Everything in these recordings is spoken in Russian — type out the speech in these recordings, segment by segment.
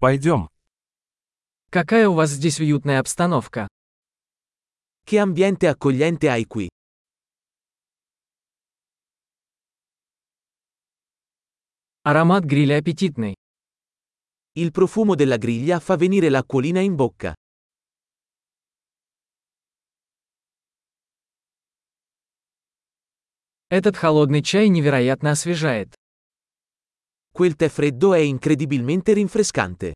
Пойдем. Какая у вас здесь уютная обстановка. Che ambiente accogliente hai qui. Аромат гриля аппетитный. Il profumo della griglia fa venire l'acquolina in bocca. Этот холодный чай невероятно освежает. Quel tè freddo è incredibilmente rinfrescante.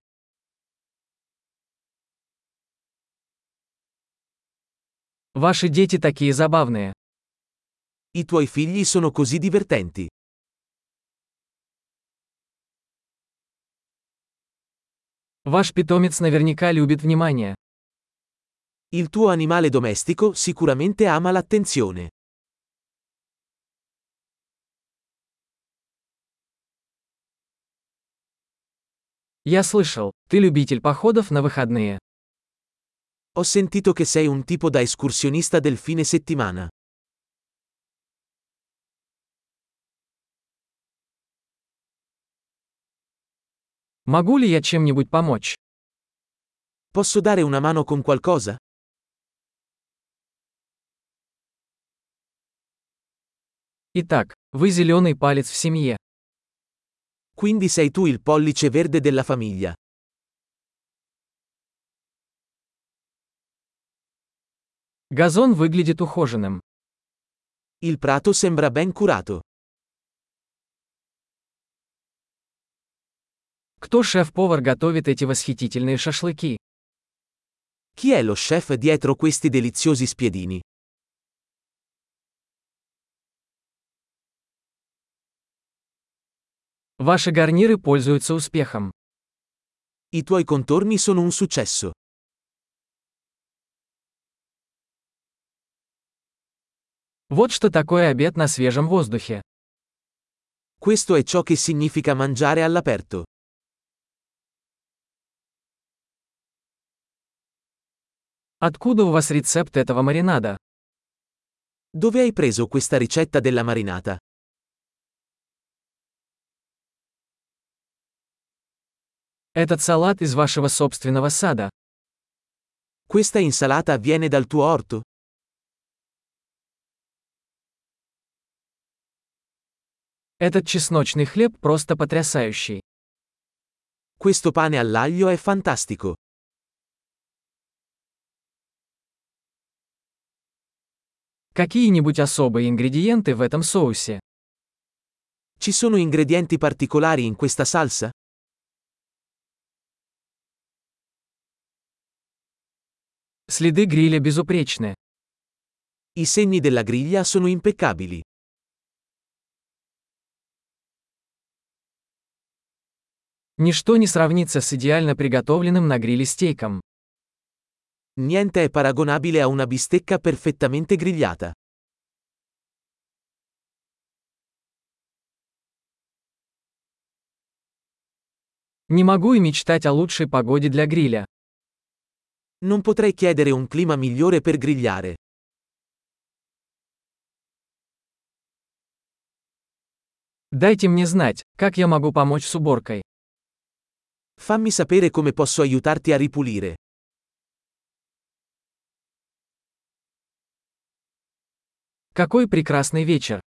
Ваши дети такие забавные. I tuoi figli sono così divertenti. Ваш питомец наверняка любит внимание. Il tuo animale domestico sicuramente ama l'attenzione. Я слышал, ты любитель походов на выходные. Ho sentito che sei un tipo da escursionista del fine settimana. Могу ли я чем-нибудь помочь? Posso dare una mano con qualcosa? Итак, вы зеленый палец в семье. Quindi sei tu il pollice verde della famiglia. Газон выглядит ухоженным. Il prato sembra ben curato. Кто шеф-повар готовит эти восхитительные шашлыки? Chi è lo chef dietro questi deliziosi spiedini? Ваши гарниры пользуются успехом. I tuoi contorni sono un successo. Вот что такое обед на свежем воздухе. Questo è ciò che significa mangiare all'aperto. Откуда у вас рецепт этого маринада? Dove hai preso questa ricetta della marinata? Этот салат из вашего собственного сада. Questa insalata viene dal tuo orto? Этот чесночный хлеб просто потрясающий. Questo pane all'aglio è fantastico. Какие-нибудь особые ингредиенты в этом соусе? Ci sono ingredienti particolari in questa salsa? Следы гриля безупречны. I segni della griglia sono impeccabili. Ничто не сравнится с идеально приготовленным на гриле стейком. Niente è paragonabile a una bistecca perfettamente grigliata. Не могу и мечтать о лучшей погоде для гриля. Non potrei chiedere un clima migliore per grigliare. Дайте мне знать, как я могу помочь с уборкой. Fammi sapere come posso aiutarti a ripulire. Какой прекрасный вечер!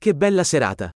Che bella serata!